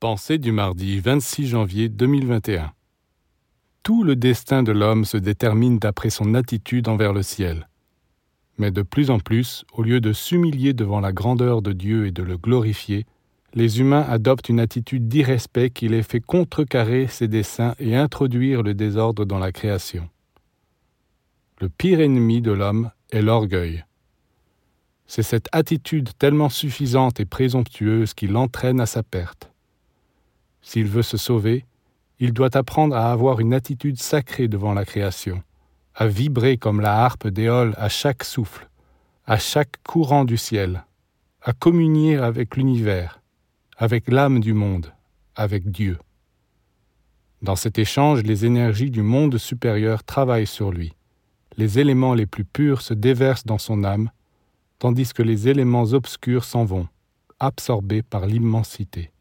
Pensée du mardi 26 janvier 2021. Tout le destin de l'homme se détermine d'après son attitude envers le ciel. Mais de plus en plus, au lieu de s'humilier devant la grandeur de Dieu et de le glorifier, les humains adoptent une attitude d'irrespect qui les fait contrecarrer ses desseins et introduire le désordre dans la création. Le pire ennemi de l'homme est l'orgueil. C'est cette attitude tellement suffisante et présomptueuse qui l'entraîne à sa perte. S'il veut se sauver, il doit apprendre à avoir une attitude sacrée devant la création, à vibrer comme la harpe d'éole à chaque souffle, à chaque courant du ciel, à communier avec l'univers, avec l'âme du monde, avec Dieu. Dans cet échange, les énergies du monde supérieur travaillent sur lui. Les éléments les plus purs se déversent dans son âme, tandis que les éléments obscurs s'en vont, absorbés par l'immensité.